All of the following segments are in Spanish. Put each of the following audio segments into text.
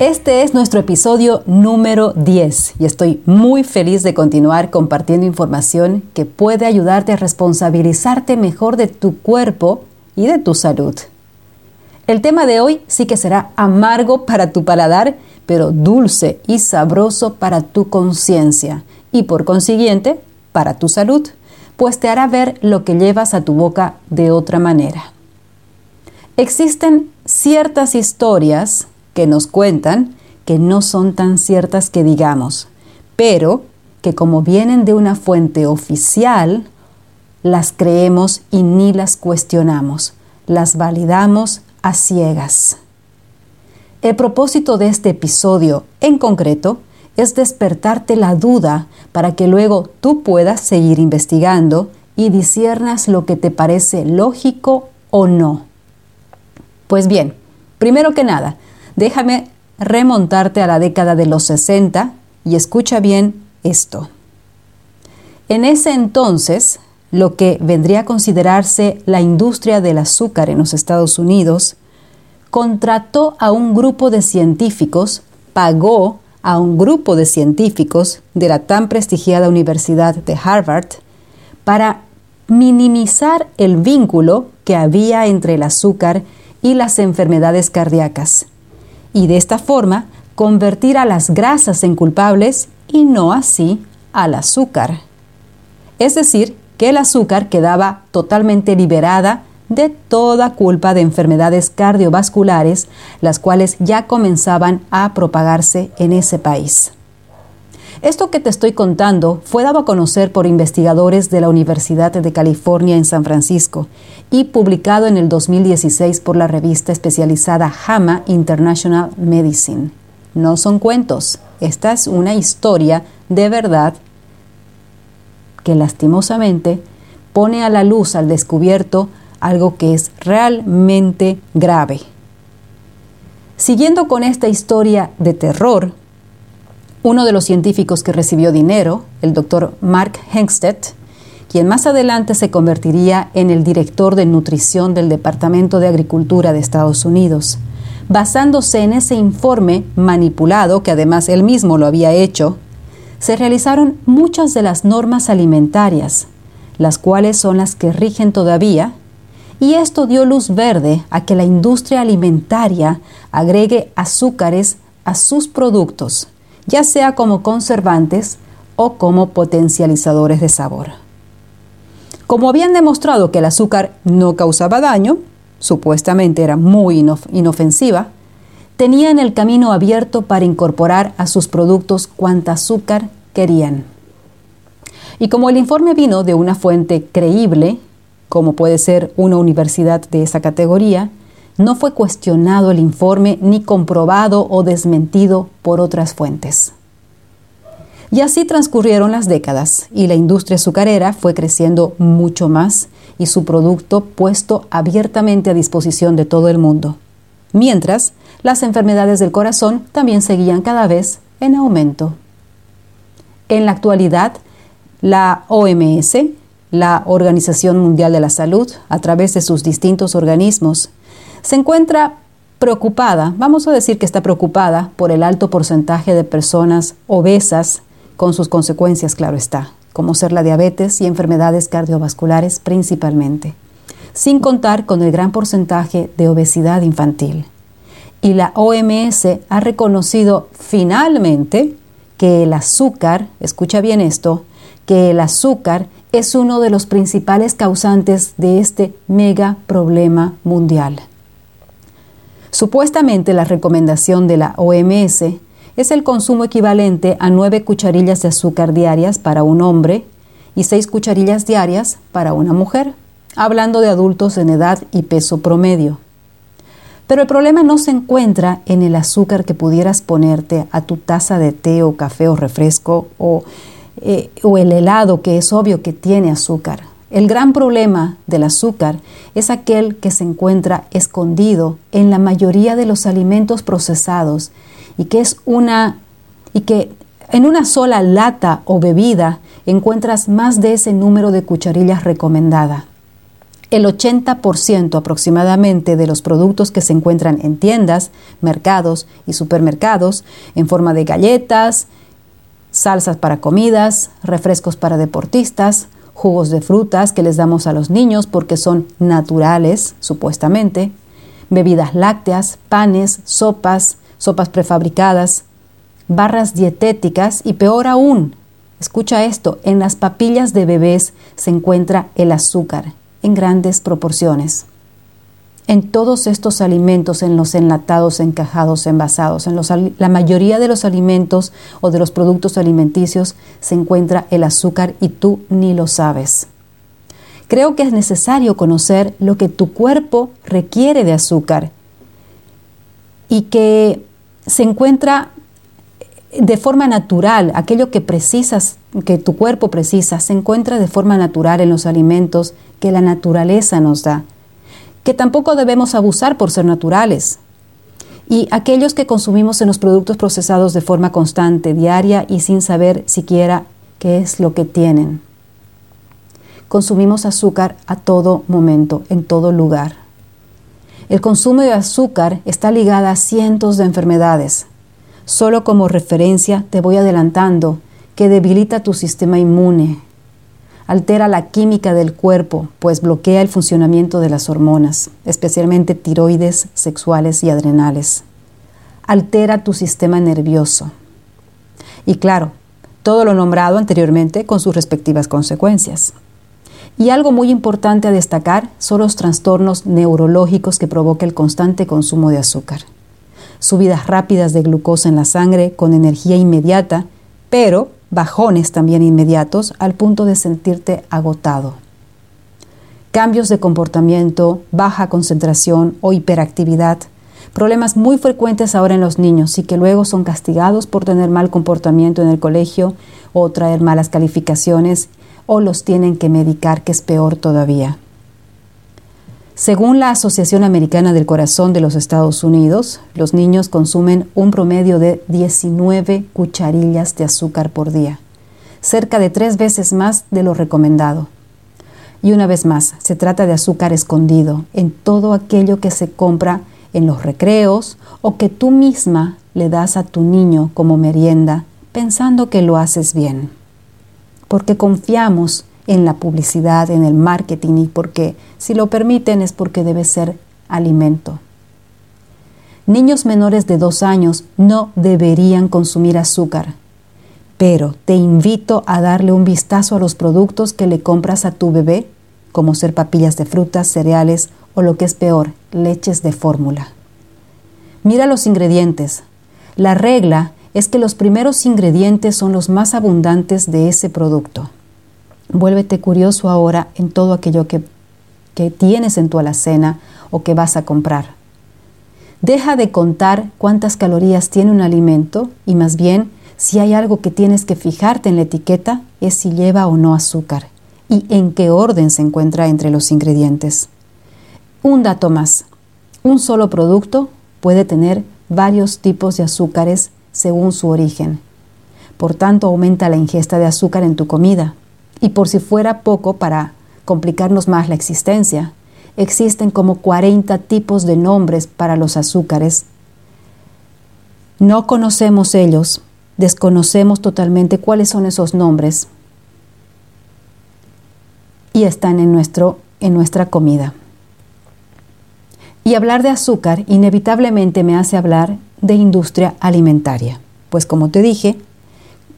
Este es nuestro episodio número 10 y estoy muy feliz de continuar compartiendo información que puede ayudarte a responsabilizarte mejor de tu cuerpo y de tu salud. El tema de hoy sí que será amargo para tu paladar, pero dulce y sabroso para tu conciencia y por consiguiente para tu salud, pues te hará ver lo que llevas a tu boca de otra manera. Existen ciertas historias que nos cuentan que no son tan ciertas que digamos, pero que como vienen de una fuente oficial, las creemos y ni las cuestionamos, las validamos a ciegas. El propósito de este episodio en concreto es despertarte la duda para que luego tú puedas seguir investigando y disiernas lo que te parece lógico o no. Pues bien, primero que nada, Déjame remontarte a la década de los 60 y escucha bien esto. En ese entonces, lo que vendría a considerarse la industria del azúcar en los Estados Unidos, contrató a un grupo de científicos, pagó a un grupo de científicos de la tan prestigiada Universidad de Harvard para minimizar el vínculo que había entre el azúcar y las enfermedades cardíacas y de esta forma convertir a las grasas en culpables y no así al azúcar. Es decir, que el azúcar quedaba totalmente liberada de toda culpa de enfermedades cardiovasculares, las cuales ya comenzaban a propagarse en ese país. Esto que te estoy contando fue dado a conocer por investigadores de la Universidad de California en San Francisco y publicado en el 2016 por la revista especializada JAMA International Medicine. No son cuentos, esta es una historia de verdad que lastimosamente pone a la luz al descubierto algo que es realmente grave. Siguiendo con esta historia de terror, uno de los científicos que recibió dinero, el doctor Mark Hengstedt, quien más adelante se convertiría en el director de nutrición del Departamento de Agricultura de Estados Unidos. Basándose en ese informe manipulado, que además él mismo lo había hecho, se realizaron muchas de las normas alimentarias, las cuales son las que rigen todavía, y esto dio luz verde a que la industria alimentaria agregue azúcares a sus productos ya sea como conservantes o como potencializadores de sabor. Como habían demostrado que el azúcar no causaba daño, supuestamente era muy inofensiva, tenían el camino abierto para incorporar a sus productos cuanta azúcar querían. Y como el informe vino de una fuente creíble, como puede ser una universidad de esa categoría, no fue cuestionado el informe ni comprobado o desmentido por otras fuentes. Y así transcurrieron las décadas y la industria azucarera fue creciendo mucho más y su producto puesto abiertamente a disposición de todo el mundo. Mientras, las enfermedades del corazón también seguían cada vez en aumento. En la actualidad, la OMS, la Organización Mundial de la Salud, a través de sus distintos organismos, se encuentra preocupada, vamos a decir que está preocupada por el alto porcentaje de personas obesas, con sus consecuencias, claro está, como ser la diabetes y enfermedades cardiovasculares principalmente, sin contar con el gran porcentaje de obesidad infantil. Y la OMS ha reconocido finalmente que el azúcar, escucha bien esto, que el azúcar es uno de los principales causantes de este mega problema mundial. Supuestamente la recomendación de la OMS es el consumo equivalente a 9 cucharillas de azúcar diarias para un hombre y 6 cucharillas diarias para una mujer, hablando de adultos en edad y peso promedio. Pero el problema no se encuentra en el azúcar que pudieras ponerte a tu taza de té o café o refresco o, eh, o el helado que es obvio que tiene azúcar, El gran problema del azúcar es aquel que se encuentra escondido en la mayoría de los alimentos procesados y que es una y que en una sola lata o bebida encuentras más de ese número de cucharillas recomendada. El 80% aproximadamente de los productos que se encuentran en tiendas, mercados y supermercados en forma de galletas, salsas para comidas, refrescos para deportistas, jugos de frutas que les damos a los niños porque son naturales, supuestamente, bebidas lácteas, panes, sopas, sopas prefabricadas, barras dietéticas y peor aún, escucha esto, en las papillas de bebés se encuentra el azúcar en grandes proporciones. En todos estos alimentos, en los enlatados, encajados, envasados, en la mayoría de los alimentos o de los productos alimenticios se encuentra el azúcar y tú ni lo sabes. Creo que es necesario conocer lo que tu cuerpo requiere de azúcar y que se encuentra de forma natural, aquello que precisas, que tu cuerpo precisa, se encuentra de forma natural en los alimentos que la naturaleza nos da, que tampoco debemos abusar por ser naturales. Y aquellos que consumimos en los productos procesados de forma constante, diaria y sin saber siquiera qué es lo que tienen. Consumimos azúcar a todo momento, en todo lugar. El consumo de azúcar está ligado a cientos de enfermedades, Solo como referencia te voy adelantando que debilita tu sistema inmune, altera la química del cuerpo, pues bloquea el funcionamiento de las hormonas, especialmente tiroides, sexuales y adrenales. Altera tu sistema nervioso. Y claro, todo lo nombrado anteriormente con sus respectivas consecuencias. Y algo muy importante a destacar son los trastornos neurológicos que provoca el constante consumo de azúcar subidas rápidas de glucosa en la sangre con energía inmediata, pero bajones también inmediatos al punto de sentirte agotado. Cambios de comportamiento, baja concentración o hiperactividad, problemas muy frecuentes ahora en los niños y que luego son castigados por tener mal comportamiento en el colegio o traer malas calificaciones o los tienen que medicar, que es peor todavía. Según la Asociación Americana del Corazón de los Estados Unidos, los niños consumen un promedio de 19 cucharillas de azúcar por día, cerca de tres veces más de lo recomendado. Y una vez más, se trata de azúcar escondido en todo aquello que se compra en los recreos o que tú misma le das a tu niño como merienda pensando que lo haces bien. Porque confiamos en la publicidad, en el marketing y porque si lo permiten es porque debe ser alimento. Niños menores de dos años no deberían consumir azúcar, pero te invito a darle un vistazo a los productos que le compras a tu bebé, como ser papillas de frutas, cereales o lo que es peor, leches de fórmula. Mira los ingredientes. La regla es que los primeros ingredientes son los más abundantes de ese producto. Vuélvete curioso ahora en todo aquello que, que tienes en tu alacena o que vas a comprar. Deja de contar cuántas calorías tiene un alimento y más bien si hay algo que tienes que fijarte en la etiqueta es si lleva o no azúcar y en qué orden se encuentra entre los ingredientes. Un dato más. Un solo producto puede tener varios tipos de azúcares según su origen. Por tanto, aumenta la ingesta de azúcar en tu comida. Y por si fuera poco para complicarnos más la existencia, existen como 40 tipos de nombres para los azúcares. No conocemos ellos, desconocemos totalmente cuáles son esos nombres y están en, nuestro, en nuestra comida. Y hablar de azúcar inevitablemente me hace hablar de industria alimentaria, pues como te dije,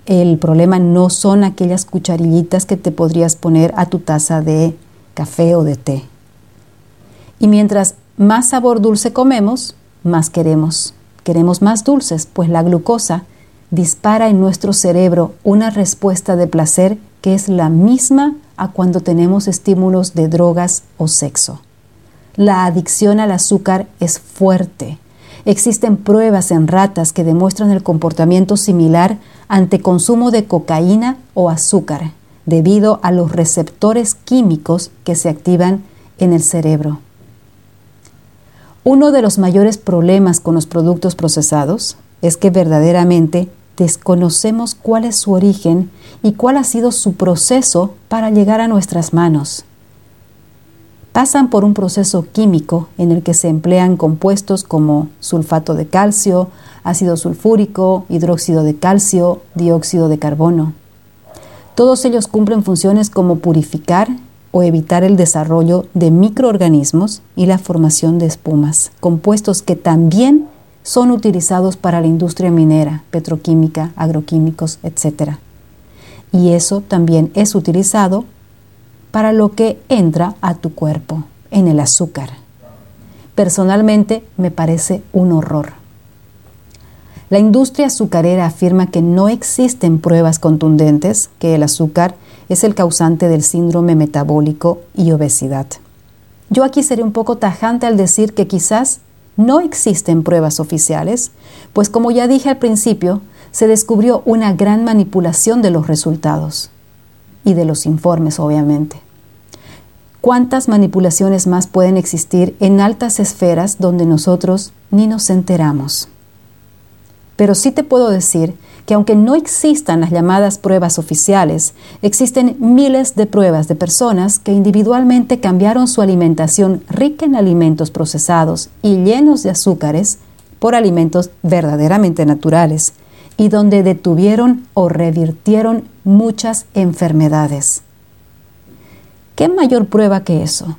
el problema no son aquellas cucharillitas que te podrías poner a tu taza de café o de té. Y mientras más sabor dulce comemos, más queremos. Queremos más dulces, pues la glucosa dispara en nuestro cerebro una respuesta de placer que es la misma a cuando tenemos estímulos de drogas o sexo. La adicción al azúcar es fuerte Existen pruebas en ratas que demuestran el comportamiento similar ante consumo de cocaína o azúcar, debido a los receptores químicos que se activan en el cerebro. Uno de los mayores problemas con los productos procesados es que verdaderamente desconocemos cuál es su origen y cuál ha sido su proceso para llegar a nuestras manos. Pasan por un proceso químico en el que se emplean compuestos como sulfato de calcio, ácido sulfúrico, hidróxido de calcio, dióxido de carbono. Todos ellos cumplen funciones como purificar o evitar el desarrollo de microorganismos y la formación de espumas, compuestos que también son utilizados para la industria minera, petroquímica, agroquímicos, etc. Y eso también es utilizado para lo que entra a tu cuerpo, en el azúcar. Personalmente me parece un horror. La industria azucarera afirma que no existen pruebas contundentes que el azúcar es el causante del síndrome metabólico y obesidad. Yo aquí seré un poco tajante al decir que quizás no existen pruebas oficiales, pues como ya dije al principio, se descubrió una gran manipulación de los resultados y de los informes, obviamente. ¿Cuántas manipulaciones más pueden existir en altas esferas donde nosotros ni nos enteramos? Pero sí te puedo decir que aunque no existan las llamadas pruebas oficiales, existen miles de pruebas de personas que individualmente cambiaron su alimentación rica en alimentos procesados y llenos de azúcares por alimentos verdaderamente naturales y donde detuvieron o revirtieron muchas enfermedades. ¿Qué mayor prueba que eso?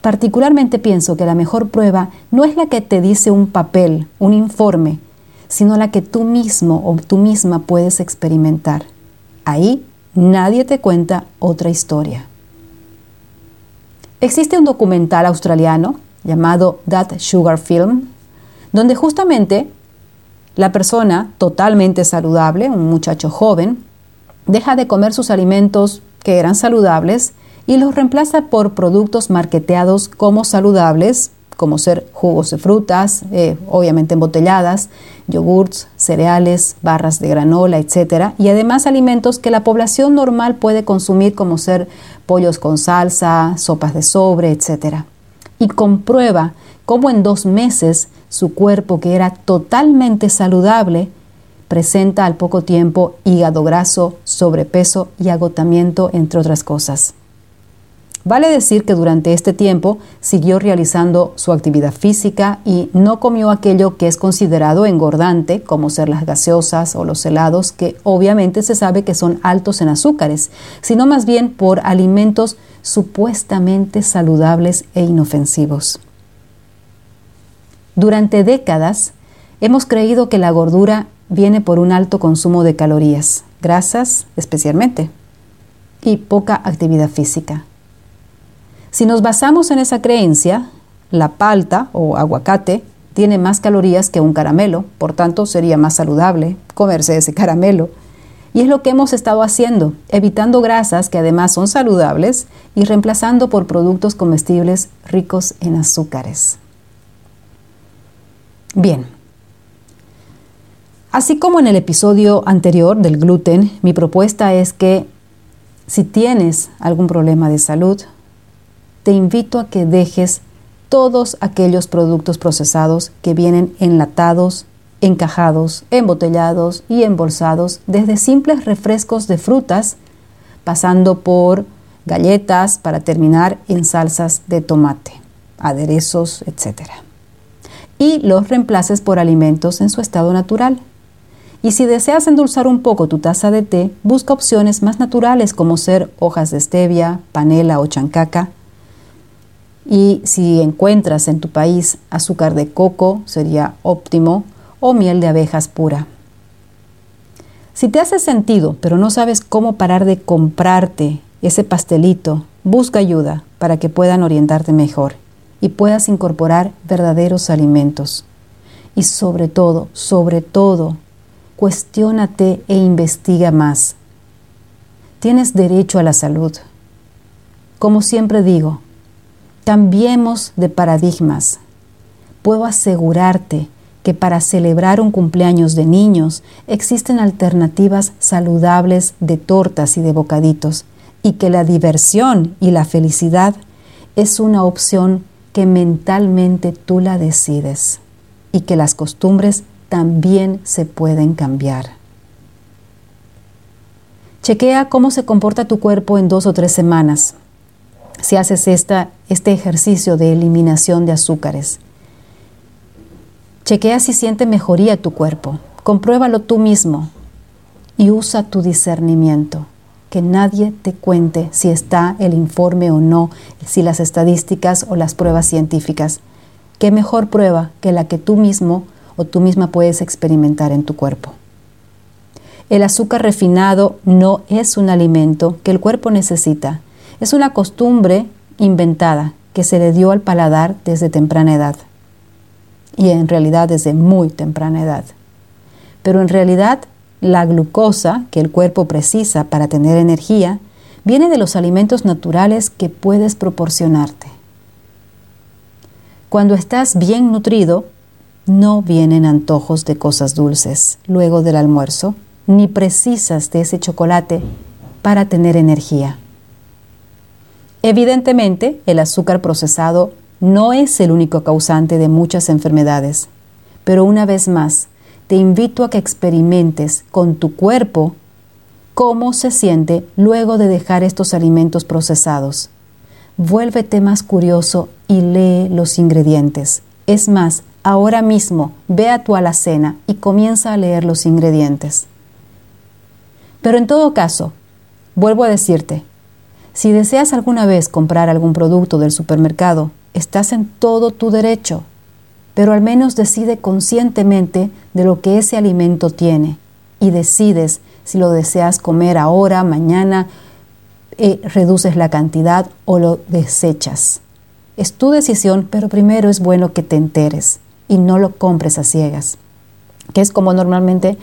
Particularmente pienso que la mejor prueba no es la que te dice un papel, un informe, sino la que tú mismo o tú misma puedes experimentar. Ahí nadie te cuenta otra historia. Existe un documental australiano llamado That Sugar Film, donde justamente la persona totalmente saludable, un muchacho joven, deja de comer sus alimentos que eran saludables y los reemplaza por productos marketeados como saludables como ser jugos de frutas, eh, obviamente embotelladas, yogurts, cereales, barras de granola, etc. Y además alimentos que la población normal puede consumir como ser pollos con salsa, sopas de sobre, etc. Y comprueba cómo en dos meses su cuerpo, que era totalmente saludable, presenta al poco tiempo hígado graso, sobrepeso y agotamiento, entre otras cosas. Vale decir que durante este tiempo siguió realizando su actividad física y no comió aquello que es considerado engordante, como ser las gaseosas o los helados, que obviamente se sabe que son altos en azúcares, sino más bien por alimentos supuestamente saludables e inofensivos. Durante décadas hemos creído que la gordura viene por un alto consumo de calorías, grasas especialmente, y poca actividad física. Si nos basamos en esa creencia, la palta o aguacate tiene más calorías que un caramelo, por tanto sería más saludable comerse ese caramelo. Y es lo que hemos estado haciendo, evitando grasas que además son saludables y reemplazando por productos comestibles ricos en azúcares. Bien, así como en el episodio anterior del gluten, mi propuesta es que si tienes algún problema de salud, te invito a que dejes todos aquellos productos procesados que vienen enlatados, encajados, embotellados y embolsados, desde simples refrescos de frutas, pasando por galletas para terminar en salsas de tomate, aderezos, etc. Y los reemplaces por alimentos en su estado natural. Y si deseas endulzar un poco tu taza de té, busca opciones más naturales como ser hojas de stevia, panela o chancaca, y si encuentras en tu país azúcar de coco, sería óptimo, o miel de abejas pura. Si te hace sentido, pero no sabes cómo parar de comprarte ese pastelito, busca ayuda para que puedan orientarte mejor y puedas incorporar verdaderos alimentos. Y sobre todo, sobre todo, cuestiónate e investiga más. Tienes derecho a la salud. Como siempre digo, Cambiemos de paradigmas. Puedo asegurarte que para celebrar un cumpleaños de niños existen alternativas saludables de tortas y de bocaditos y que la diversión y la felicidad es una opción que mentalmente tú la decides y que las costumbres también se pueden cambiar. Chequea cómo se comporta tu cuerpo en dos o tres semanas si haces esta, este ejercicio de eliminación de azúcares. Chequea si siente mejoría tu cuerpo. Compruébalo tú mismo y usa tu discernimiento. Que nadie te cuente si está el informe o no, si las estadísticas o las pruebas científicas. ¿Qué mejor prueba que la que tú mismo o tú misma puedes experimentar en tu cuerpo? El azúcar refinado no es un alimento que el cuerpo necesita. Es una costumbre inventada que se le dio al paladar desde temprana edad. Y en realidad desde muy temprana edad. Pero en realidad la glucosa que el cuerpo precisa para tener energía viene de los alimentos naturales que puedes proporcionarte. Cuando estás bien nutrido, no vienen antojos de cosas dulces luego del almuerzo ni precisas de ese chocolate para tener energía. Evidentemente, el azúcar procesado no es el único causante de muchas enfermedades, pero una vez más, te invito a que experimentes con tu cuerpo cómo se siente luego de dejar estos alimentos procesados. Vuélvete más curioso y lee los ingredientes. Es más, ahora mismo ve a tu alacena y comienza a leer los ingredientes. Pero en todo caso, vuelvo a decirte, si deseas alguna vez comprar algún producto del supermercado, estás en todo tu derecho, pero al menos decide conscientemente de lo que ese alimento tiene y decides si lo deseas comer ahora, mañana, eh, reduces la cantidad o lo desechas. Es tu decisión, pero primero es bueno que te enteres y no lo compres a ciegas, que es como normalmente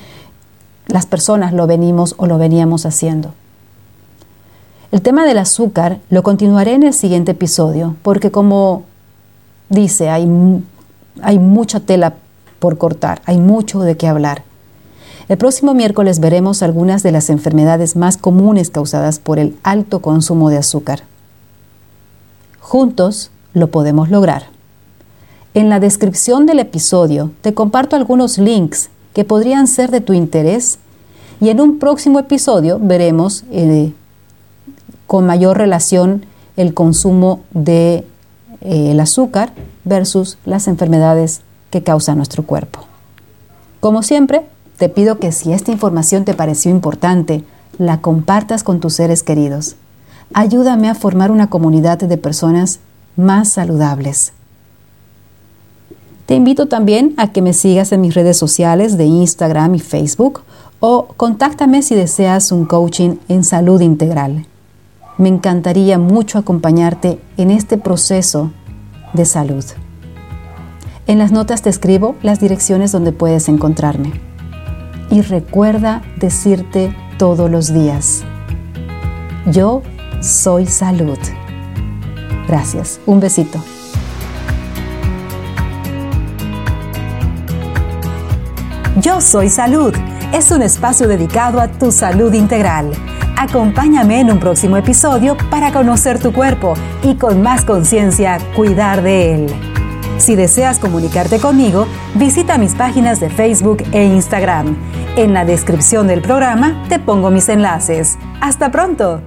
las personas lo venimos o lo veníamos haciendo. El tema del azúcar lo continuaré en el siguiente episodio, porque como dice, hay, hay mucha tela por cortar, hay mucho de qué hablar. El próximo miércoles veremos algunas de las enfermedades más comunes causadas por el alto consumo de azúcar. Juntos lo podemos lograr. En la descripción del episodio te comparto algunos links que podrían ser de tu interés y en un próximo episodio veremos eh, con mayor relación el consumo de eh, el azúcar versus las enfermedades que causa nuestro cuerpo. Como siempre, te pido que si esta información te pareció importante, la compartas con tus seres queridos. Ayúdame a formar una comunidad de personas más saludables. Te invito también a que me sigas en mis redes sociales de Instagram y Facebook o contáctame si deseas un coaching en salud integral. Me encantaría mucho acompañarte en este proceso de salud. En las notas te escribo las direcciones donde puedes encontrarme. Y recuerda decirte todos los días, yo soy salud. Gracias. Un besito. Yo Soy Salud es un espacio dedicado a tu salud integral. Acompáñame en un próximo episodio para conocer tu cuerpo y con más conciencia cuidar de él. Si deseas comunicarte conmigo, visita mis páginas de Facebook e Instagram. En la descripción del programa te pongo mis enlaces. ¡Hasta pronto!